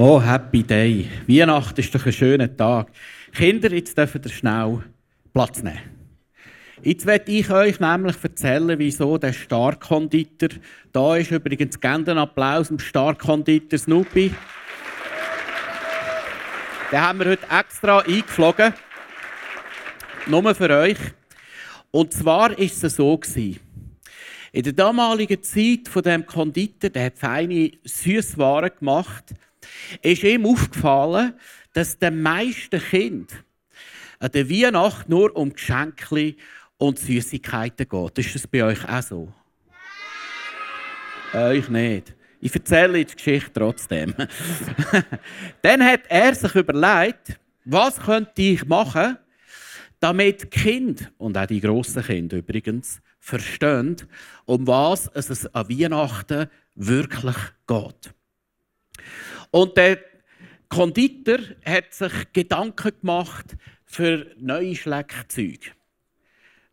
Oh, Happy Day. Weihnachten ist doch ein schöner Tag. Kinder, jetzt dürfen ihr schnell Platz nehmen. Jetzt werde ich euch nämlich erzählen, wieso der Starkonditor da ist. Übrigens, gerne einen Applaus dem Starkonditor Snoopy. Den haben wir heute extra eingeflogen. Nur für euch. Und zwar war es so gewesen. In der damaligen Zeit von dem Konditor, der hat feine Süßwaren gemacht ist ihm aufgefallen, dass den meisten Kind an der Weihnacht nur um Geschenke und Süßigkeiten geht. Ist das bei euch auch so? Nein. Euch nicht. Ich erzähle die Geschichte trotzdem. Dann hat er sich überlegt, was könnte ich machen, damit Kinder, und auch die grossen Kinder übrigens, verstehen, um was es an Weihnachten wirklich geht. Und der Konditor hat sich Gedanken gemacht für neue Schleckzeuge.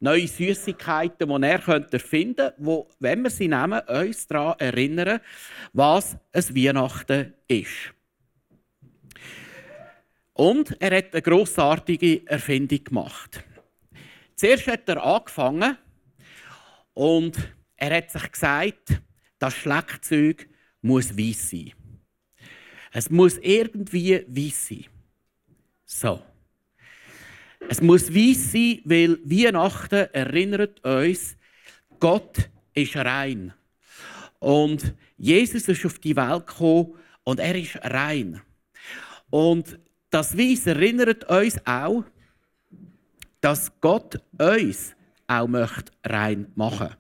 Neue Süßigkeiten, die er erfinden könnte, die, wenn wir sie nehmen, uns daran erinnern, was ein Weihnachten ist. Und er hat eine grossartige Erfindung gemacht. Zuerst hat er angefangen und er hat sich gesagt, das Schleckzeug muss weiß sein. Es muss irgendwie weiss sein. So. Es muss weiss sein, weil Weihnachten erinnert uns, Gott ist rein. Und Jesus ist auf die Welt gekommen und er ist rein. Und das Weiss erinnert uns auch, dass Gott uns auch möchte rein machen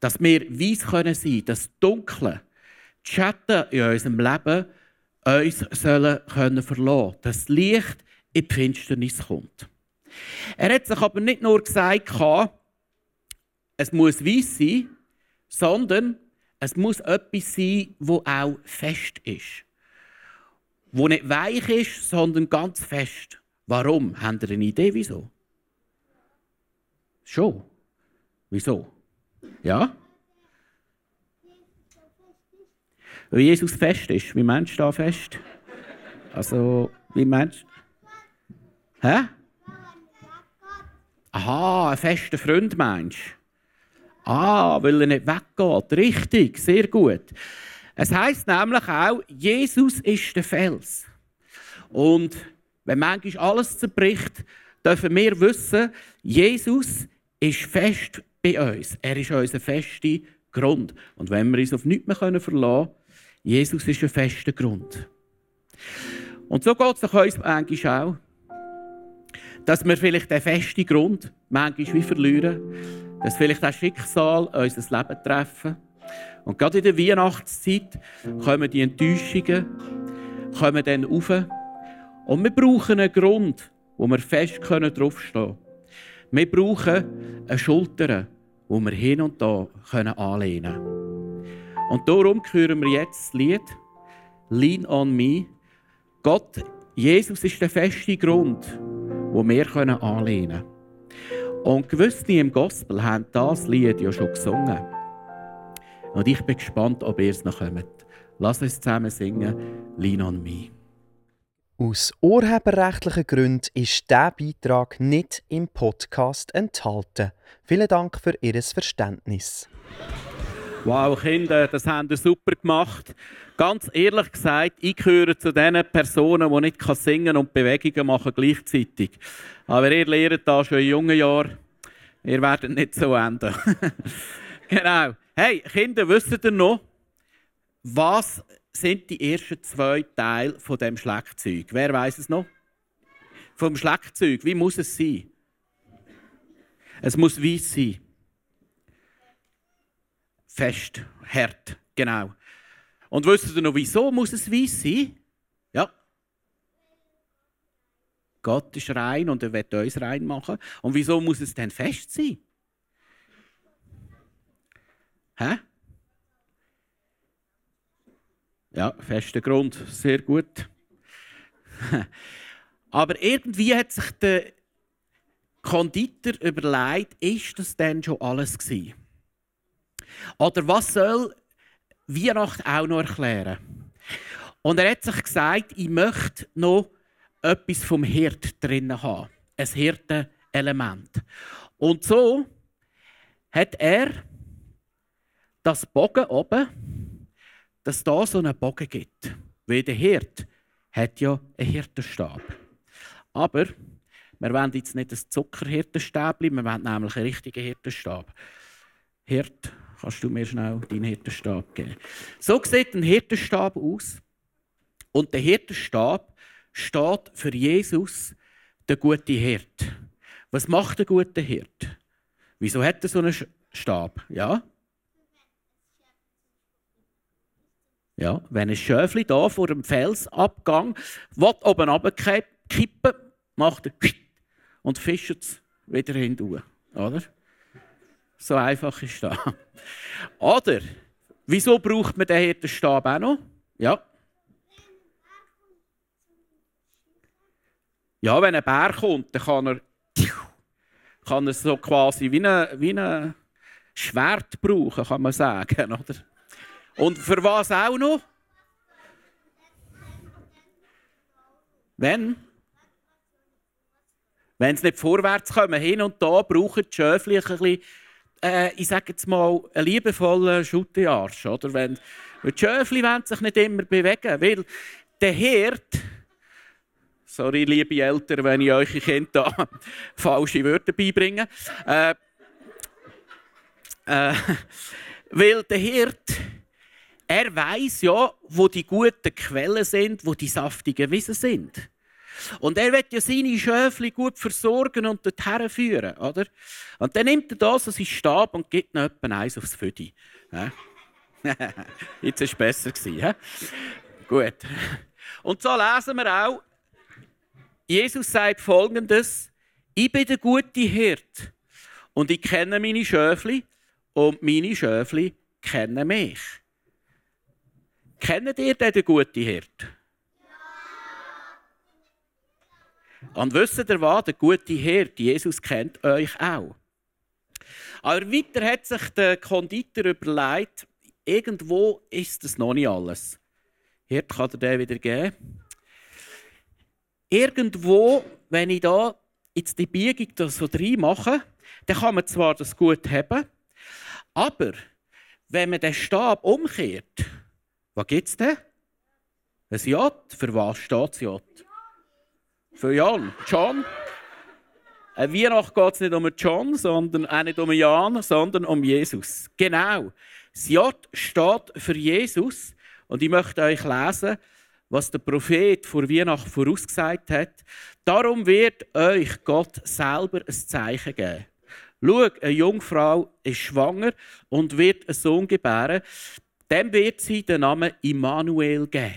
Dass wir weiss können sein, dass Dunkle, die Schatten in unserem Leben uns sollen können verlassen dass das Licht in die Finsternis kommt. Er hat sich aber nicht nur gesagt, es muss weiß sein, sondern es muss etwas sein, wo auch fest ist. Wo nicht weich ist, sondern ganz fest. Warum? Habt ihr eine Idee, wieso? Schon. Wieso? Ja? Weil Jesus fest ist. Wie meinst du da fest? Also, wie meinst du? Hä? Aha, ein fester Freund meinst? Ah, weil er nicht weggeht. Richtig, sehr gut. Es heißt nämlich auch, Jesus ist der Fels. Und wenn manchmal alles zerbricht, dürfen wir wissen, Jesus ist fest bei uns. Er ist unser fester Grund. Und wenn wir uns auf nichts mehr verlassen können, Jesus ist ein fester Grund. Und so geht es uns manchmal auch, dass wir vielleicht den festen Grund manchmal wie verlieren, dass vielleicht das Schicksal unser Leben treffen. Und gerade in der Weihnachtszeit kommen die Enttäuschungen, kommen dann auf. Und wir brauchen einen Grund, wo wir fest draufstehen können. Wir brauchen eine Schulter, wo wir hin und da anlehnen können. Und darum hören wir jetzt das Lied Lean on Me. Gott, Jesus ist der feste Grund, wo wir anlehnen können. Und gewisse im Gospel haben das Lied ja schon gesungen. Und ich bin gespannt, ob ihr es noch kommt. Lass uns zusammen singen Lean on Me. Aus urheberrechtlichen Gründen ist dieser Beitrag nicht im Podcast enthalten. Vielen Dank für Ihr Verständnis. Wow, Kinder, das haben ihr super gemacht. Ganz ehrlich gesagt, ich gehöre zu den Personen, die nicht singen und Bewegungen machen gleichzeitig. Aber ihr lernt da schon in jungen Jahren, ihr werdet nicht so enden. genau. Hey, Kinder, wisst ihr noch, was sind die ersten zwei Teile von dem Schlagzeug? Wer weiß es noch? Vom Schlagzeug, wie muss es sein? Es muss weiß sein. Fest, hart, genau. Und wisst ihr noch, wieso muss es weiß sein? Ja. Gott ist rein und er wird uns rein machen. Und wieso muss es denn fest sein? Hä? Ja, fester Grund, sehr gut. Aber irgendwie hat sich der Konditor überlegt, ist das denn schon alles gewesen? Oder was soll Weihnachten auch noch erklären? Und er hat sich gesagt, ich möchte noch etwas vom Hirt drin haben. Ein Hirtenelement. Und so hat er das Bogen oben, dass da so einen Bogen gibt. Weil der Hirt hat ja einen Hirtenstab. Aber wir wollen jetzt nicht ein Zuckerhirtenstäbli, wir wollen nämlich einen richtigen Hirtenstab. Hirt, kannst du mir schnell deinen Hirtenstab geben? So sieht ein Hirtenstab aus. Und der Hirtenstab steht für Jesus, der gute Hirt. Was macht der gute Hirt? Wieso hat er so einen Stab? Ja? Ja, wenn ein Schöfli da vor dem Felsabgang oben runterkippen macht er und fischt es wieder hinten. Oder? So einfach ist das. Oder, wieso braucht man den Hirtenstab auch noch? Ja. Ja, wenn ein Bär kommt, dann kann er, kann er so quasi wie ein, Schwert brauchen, kann man sagen. Oder? Und für was auch noch? Wenn? Wenn sie nicht vorwärts kommen, hin und da brauchen die Schöfli ein bisschen, äh, ich sage jetzt mal, einen liebevollen Schuttearsch. Oder? Wenn, die Schöfli wollen sich nicht immer bewegen, weil der Herd, sorry liebe Eltern, wenn ich euch Kinder da falsche Wörter beibringe, äh, äh, weil der Herd er weiß ja, wo die guten Quellen sind, wo die saftigen Wiesen sind. Und er wird ja seine Schöfli gut versorgen und dorthin führen, oder? Und dann nimmt er das seinen Stab und gibt noch etwa eins aufs Füdi. Jetzt war es besser. He? Gut. Und so lesen wir auch, Jesus sagt folgendes: Ich bin der gute Hirt und ich kenne meine Schöfli und meine Schöfli kennen mich. Kennt ihr den guten Hirt? Und wisst ihr was? Der gute Hirt, Jesus kennt euch auch. Aber weiter hat sich der Konditor überlegt, irgendwo ist das noch nicht alles. Hirt kann er den wieder geben. Irgendwo, wenn ich da jetzt die Biegung so drin mache, dann kann man zwar das gut haben, aber wenn man den Stab umkehrt, was gibt es denn? Ein J. Für was steht das J? Für Jan. John. Ein Weihnacht geht es nicht um John, sondern auch nicht um Jan, sondern um Jesus. Genau. Das J steht für Jesus. Und ich möchte euch lesen, was der Prophet vor Weihnachten vorausgesagt hat. Darum wird euch Gott selber ein Zeichen geben. Schau, eine Jungfrau ist schwanger und wird einen Sohn gebären. Dem wird sie den Namen Immanuel geben.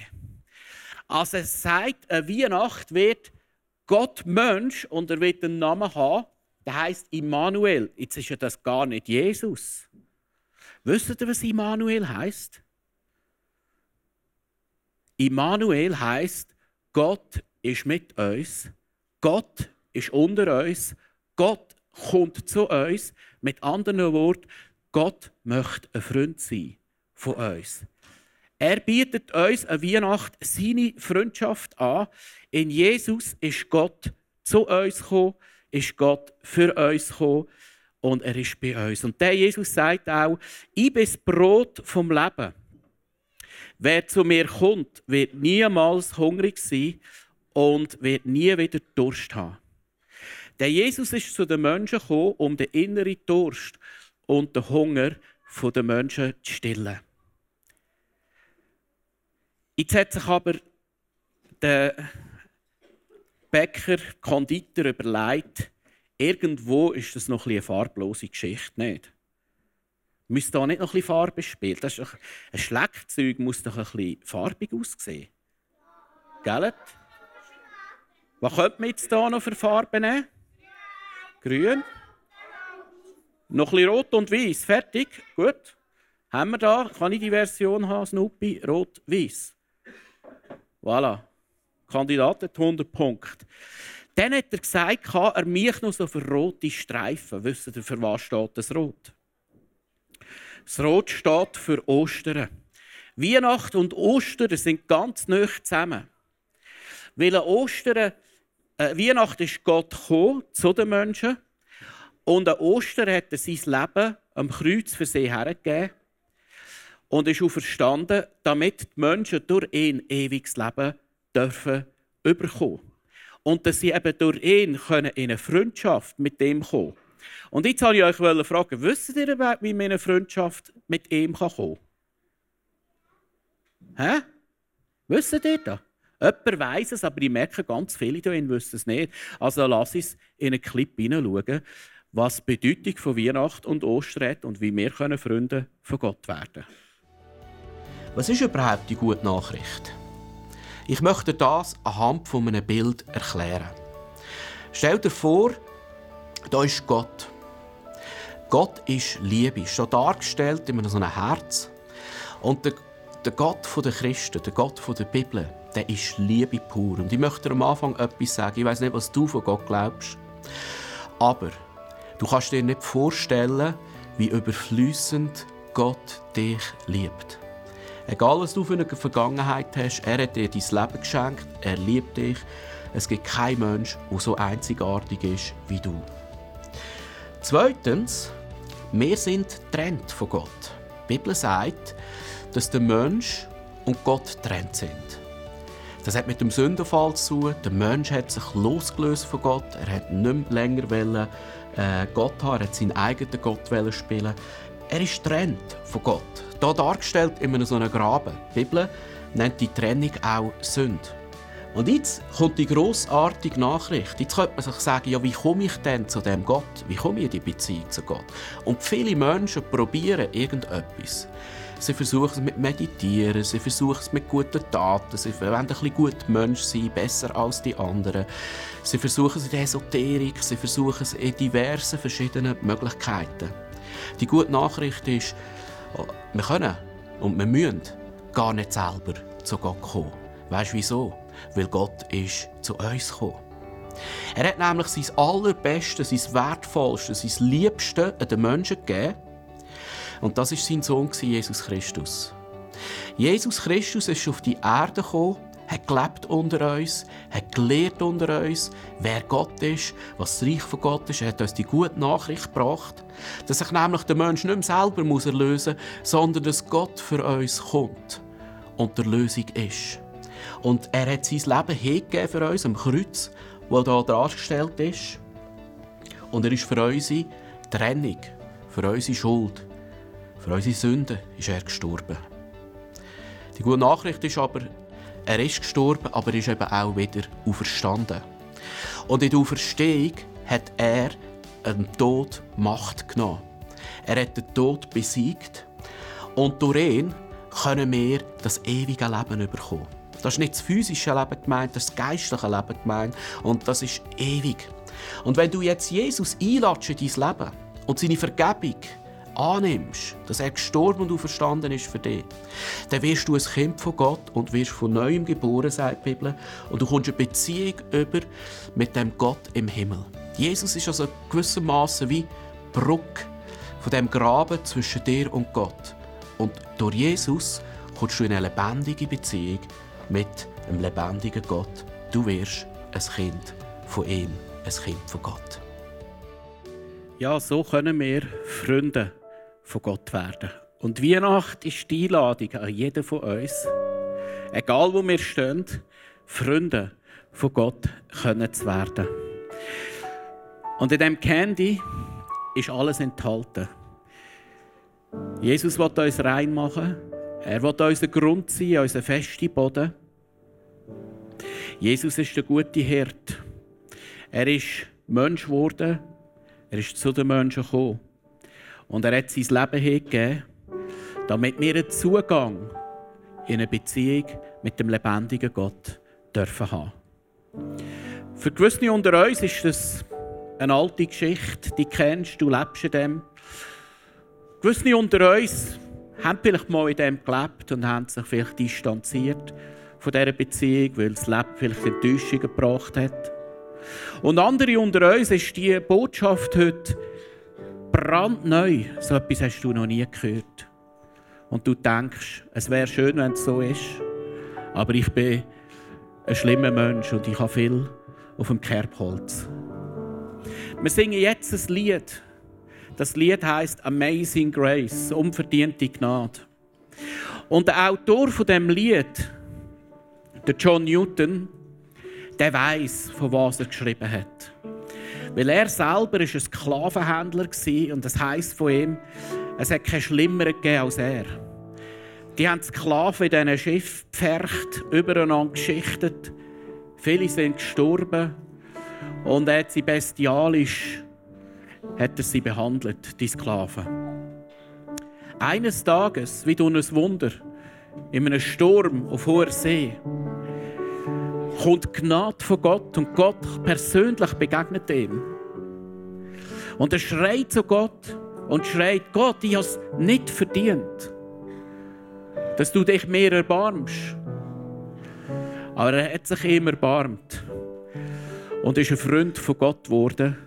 Also es sagt, eine Weihnacht wird Gott Mensch und er wird einen Namen haben, der heißt Immanuel. Jetzt ist ja das gar nicht Jesus. Wisst ihr, was Immanuel heißt? Immanuel heißt, Gott ist mit uns, Gott ist unter uns, Gott kommt zu uns. Mit anderen Worten, Gott möchte ein Freund sein von uns. Er bietet uns an Weihnacht seine Freundschaft an. In Jesus ist Gott zu uns gekommen, ist Gott für uns gekommen und er ist bei uns. Und der Jesus sagt auch, ich bin das Brot vom Leben. Wer zu mir kommt, wird niemals hungrig sein und wird nie wieder Durst haben. Der Jesus ist zu den Menschen gekommen, um den inneren Durst und den Hunger der Menschen zu stillen. Jetzt hat sich aber der Bäcker, Konditor überlegt, irgendwo ist das noch eine farblose Geschichte, nicht? Müsste da nicht noch ein bisschen Farbe spielen? Das ist ein Schleckzeug muss doch ein bisschen farbig aussehen. Gell? Was könnte man jetzt hier noch für Farben nehmen? Grün. Noch ein bisschen rot und weiß. Fertig? Gut. Haben wir da? Kann ich die Version haben, Snoopy? Rot-Weiß. Voilà. Kandidat hat 100 Punkte. Dann hat er gesagt, er mich noch so für rote Streifen. Wisst ihr, für was steht das Rot? Das Rot steht für Ostern. Weihnachten und Ostern sind ganz nah zusammen. Weil Ostern, äh, Weihnachten ist Gott gekommen zu den Menschen und an Ostern hat er sein Leben am Kreuz für sie hergegeben und ist auferstanden, damit die Menschen durch ihn ewiges Leben dürfen überkommen. Und dass sie eben durch ihn können in eine Freundschaft mit ihm kommen Und jetzt wollte ich euch fragen, wisst ihr überhaupt, wie man in eine Freundschaft mit ihm kommen kann? Hä? Wisst ihr das? Jemand weiss es, aber ich merke, ganz viele hier wissen es nicht. Also lass uns in einen Clip hineinschauen, was die Bedeutung von Weihnachten und Ostern hat und wie wir Freunde von Gott werden können. Was ist überhaupt die gute Nachricht? Ich möchte das anhand von einem Bild erklären. Stell dir vor, da ist Gott. Gott ist Liebe, schon dargestellt in so einem Herz. Und der, der Gott der Christen, der Gott der Bibel, der ist Liebe pur. Und ich möchte am Anfang etwas sagen. Ich weiß nicht, was du von Gott glaubst. Aber du kannst dir nicht vorstellen, wie überflüssend Gott dich liebt. Egal, was du für eine Vergangenheit hast, er hat dir dein Leben geschenkt, er liebt dich. Es gibt keinen Mensch, der so einzigartig ist wie du. Zweitens, wir sind getrennt von Gott. Die Bibel sagt, dass der Mensch und Gott getrennt sind. Das hat mit dem Sündenfall zu tun. Der Mensch hat sich losgelöst von Gott. Er hat nicht länger wollen, äh, Gott haben. Er hat seinen eigenen Gott spielen. Er ist getrennt von Gott. Hier dargestellt in einem so einem Graben. Die Bibel nennt die Trennung auch Sünde. Und jetzt kommt die grossartige Nachricht. Jetzt könnte man sich sagen, ja, wie komme ich denn zu dem Gott? Wie komme ich in die Beziehung zu Gott? Und viele Menschen probieren irgendetwas. Sie versuchen es mit Meditieren, sie versuchen es mit guten Taten, sie wollen ein bisschen gut Mensch sein, besser als die anderen. Sie versuchen es in der Esoterik, sie versuchen es in diversen verschiedenen Möglichkeiten. Die gute Nachricht ist, wir können und wir müssen gar nicht selber zu Gott kommen. Weißt du wieso? Weil Gott ist zu uns gekommen. Er hat nämlich sein Allerbestes, sein Wertvollstes, sein Liebstes an den Menschen gegeben. Und das ist sein Sohn, Jesus Christus. Jesus Christus ist auf die Erde gekommen, hat gelebt unter uns, hat gelehrt unter uns, wer Gott ist, was das Reich von Gott ist. Er hat uns die gute Nachricht gebracht, dass sich nämlich der Mensch nicht mehr selber muss erlösen muss, sondern dass Gott für uns kommt und der Lösung ist. Und er hat sein Leben hingegeben für uns am Kreuz, das hier dargestellt ist. Und er ist für unsere Trennung, für unsere Schuld, für unsere Sünden ist er gestorben. Die gute Nachricht ist aber, er ist gestorben, aber er ist eben auch wieder auferstanden. Und in der Auferstehung hat er dem Tod Macht genommen. Er hat den Tod besiegt und durch ihn können wir das ewige Leben bekommen. Das ist nicht das physische Leben gemeint, das ist das geistliche Leben gemeint und das ist ewig. Und wenn du jetzt Jesus einlatschst in dein Leben und seine Vergebung annimmst, dass er gestorben und auferstanden ist für dich, dann wirst du ein Kind von Gott und wirst von neuem geboren, sagt die Bibel, und du kommst eine Beziehung über mit dem Gott im Himmel. Jesus ist also gewissermaßen wie Brücke von dem Graben zwischen dir und Gott. Und durch Jesus kommst du in eine lebendige Beziehung mit einem lebendigen Gott. Du wirst ein Kind von ihm, ein Kind von Gott. Ja, so können wir Freunde von Gott werden. Und Weihnacht ist die Einladung an jeden von uns, egal wo wir stehen, Freunde von Gott können zu werden. Und in dem Candy ist alles enthalten. Jesus will uns reinmachen. Er will unser Grund sein, unser fester Boden. Jesus ist der gute Hirt. Er ist Mensch geworden. Er ist zu den Menschen gekommen. Und er hat sein Leben hingegeben, damit wir einen Zugang in eine Beziehung mit dem lebendigen Gott dürfen haben. Für gewisse unter uns ist das eine alte Geschichte, die kennst du, lebst in dem. Gewisse unter uns haben vielleicht mal in dem gelebt und haben sich vielleicht distanziert von dieser Beziehung, weil das Leben vielleicht Enttäuschung gebracht hat. Und andere unter uns ist die Botschaft heute brandneu. So etwas hast du noch nie gehört. Und du denkst, es wäre schön, wenn es so ist. Aber ich bin ein schlimmer Mensch und ich habe viel auf dem Kerbholz. Wir singen jetzt ein Lied. Das Lied heißt Amazing Grace, unverdiente Gnade. Und der Autor von dem Lied, der John Newton, der weiß, von was er geschrieben hat. Weil er selber ist ein Sklavenhändler war und das heißt von ihm, es hat keinen Schlimmeren gegeben als er. Die haben Sklaven in diesen Schiff gepfercht, übereinander geschichtet. Viele sind gestorben und er hat sie bestialisch hat er sie behandelt, die Sklaven. Eines Tages, wie durch ein Wunder, in einem Sturm auf hoher See, kommt Gnade von Gott und Gott persönlich begegnet ihm. Und er schreit zu Gott und schreit, Gott, ich habe es nicht verdient, dass du dich mehr erbarmst. Aber er hat sich immer erbarmt und ist ein Freund von Gott geworden.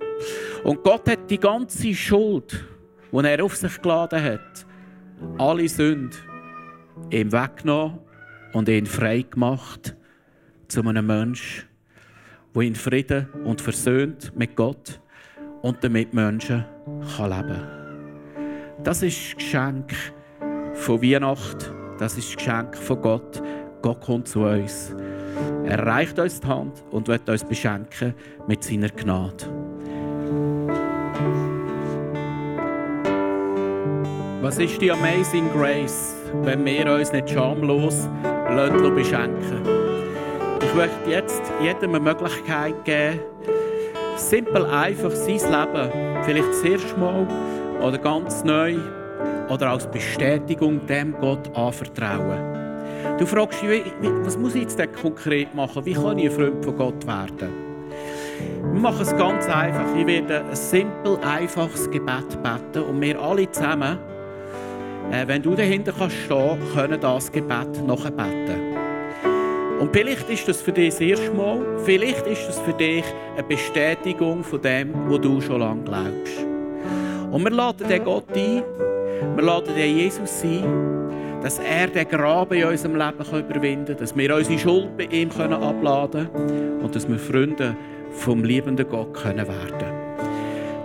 Und Gott hat die ganze Schuld, die er auf sich geladen hat, alle Sünden, ihm weggenommen und ihn frei gemacht zu einem Menschen, der in Frieden und versöhnt mit Gott und damit Menschen kann leben Das ist das Geschenk von Weihnachten. Das ist das Geschenk von Gott. Gott kommt zu uns. Er reicht uns die Hand und wird uns beschenken mit seiner Gnade. Was ist die Amazing Grace, wenn wir uns nicht schamlos beschenken Ich möchte jetzt jedem eine Möglichkeit geben, simpel einfach sein Leben, vielleicht das erste Mal oder ganz neu oder als Bestätigung dem Gott anvertrauen. Du fragst dich, was muss ich jetzt denn konkret machen? Wie kann ich ein Freund von Gott werden? Wir machen es ganz einfach. Ich werde ein simpel, einfaches Gebet beten und wir alle zusammen, äh, wenn du dahinter kannst stehen, können das Gebet nachbeten. Und vielleicht ist das für dich das erste Mal, vielleicht ist das für dich eine Bestätigung von dem, wo du schon lange glaubst. Und wir laden den Gott ein, wir laden den Jesus ein, dass er den Graben in unserem Leben überwinden kann, dass wir unsere Schuld bei ihm abladen können und dass wir Freunde vom liebenden Gott können werden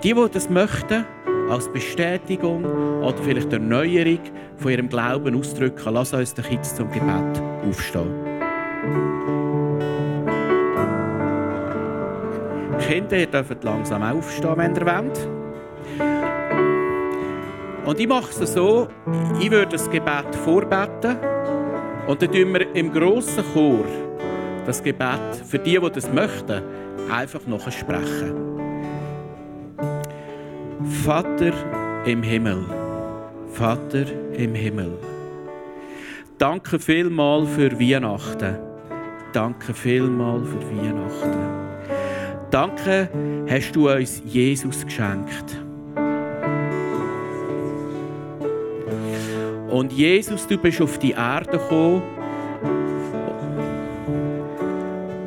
Die, die das möchten, als Bestätigung oder vielleicht Erneuerung von ihrem Glauben ausdrücken, lass uns doch jetzt zum Gebet aufstehen. Kinder ihr dürft langsam aufstehen, wenn ihr wollt. Und ich mache es so, ich würde das Gebet vorbeten und dann tun wir im grossen Chor das Gebet für die, die das möchten, einfach noch sprechen. Vater im Himmel, Vater im Himmel, danke vielmal für Weihnachten. Danke vielmal für Weihnachten. Danke, hast du uns Jesus geschenkt. Und Jesus, du bist auf die Erde gekommen,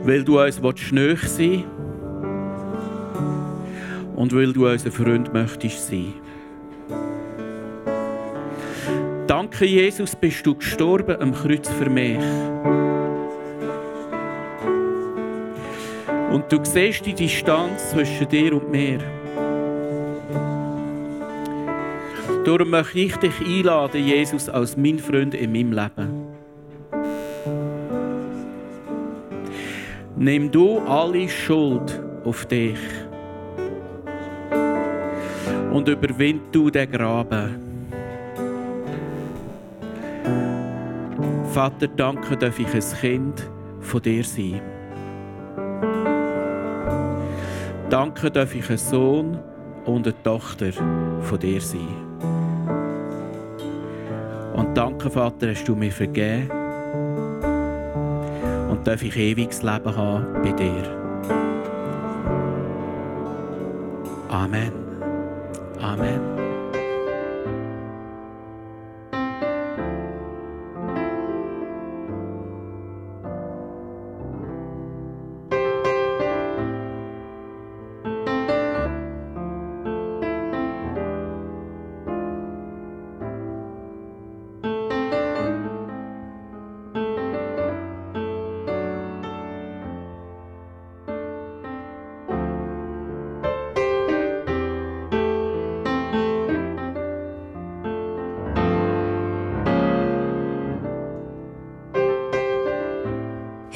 weil du uns schnöch sein und weil du unser Freund möchtest sein. Danke, Jesus, bist du gestorben am Kreuz für mich. Und du siehst die Distanz zwischen dir und mir. Darum möchte ich dich einladen, Jesus, als mein Freund in meinem Leben. Nimm du alle Schuld auf dich und überwind du den Graben. Vater, danke, darf ich ein Kind von dir sein. Danke, darf ich ein Sohn und eine Tochter von dir sein. Und danke, Vater, hast du mir vergeben und darf ich ewiges Leben haben bei dir. Amen.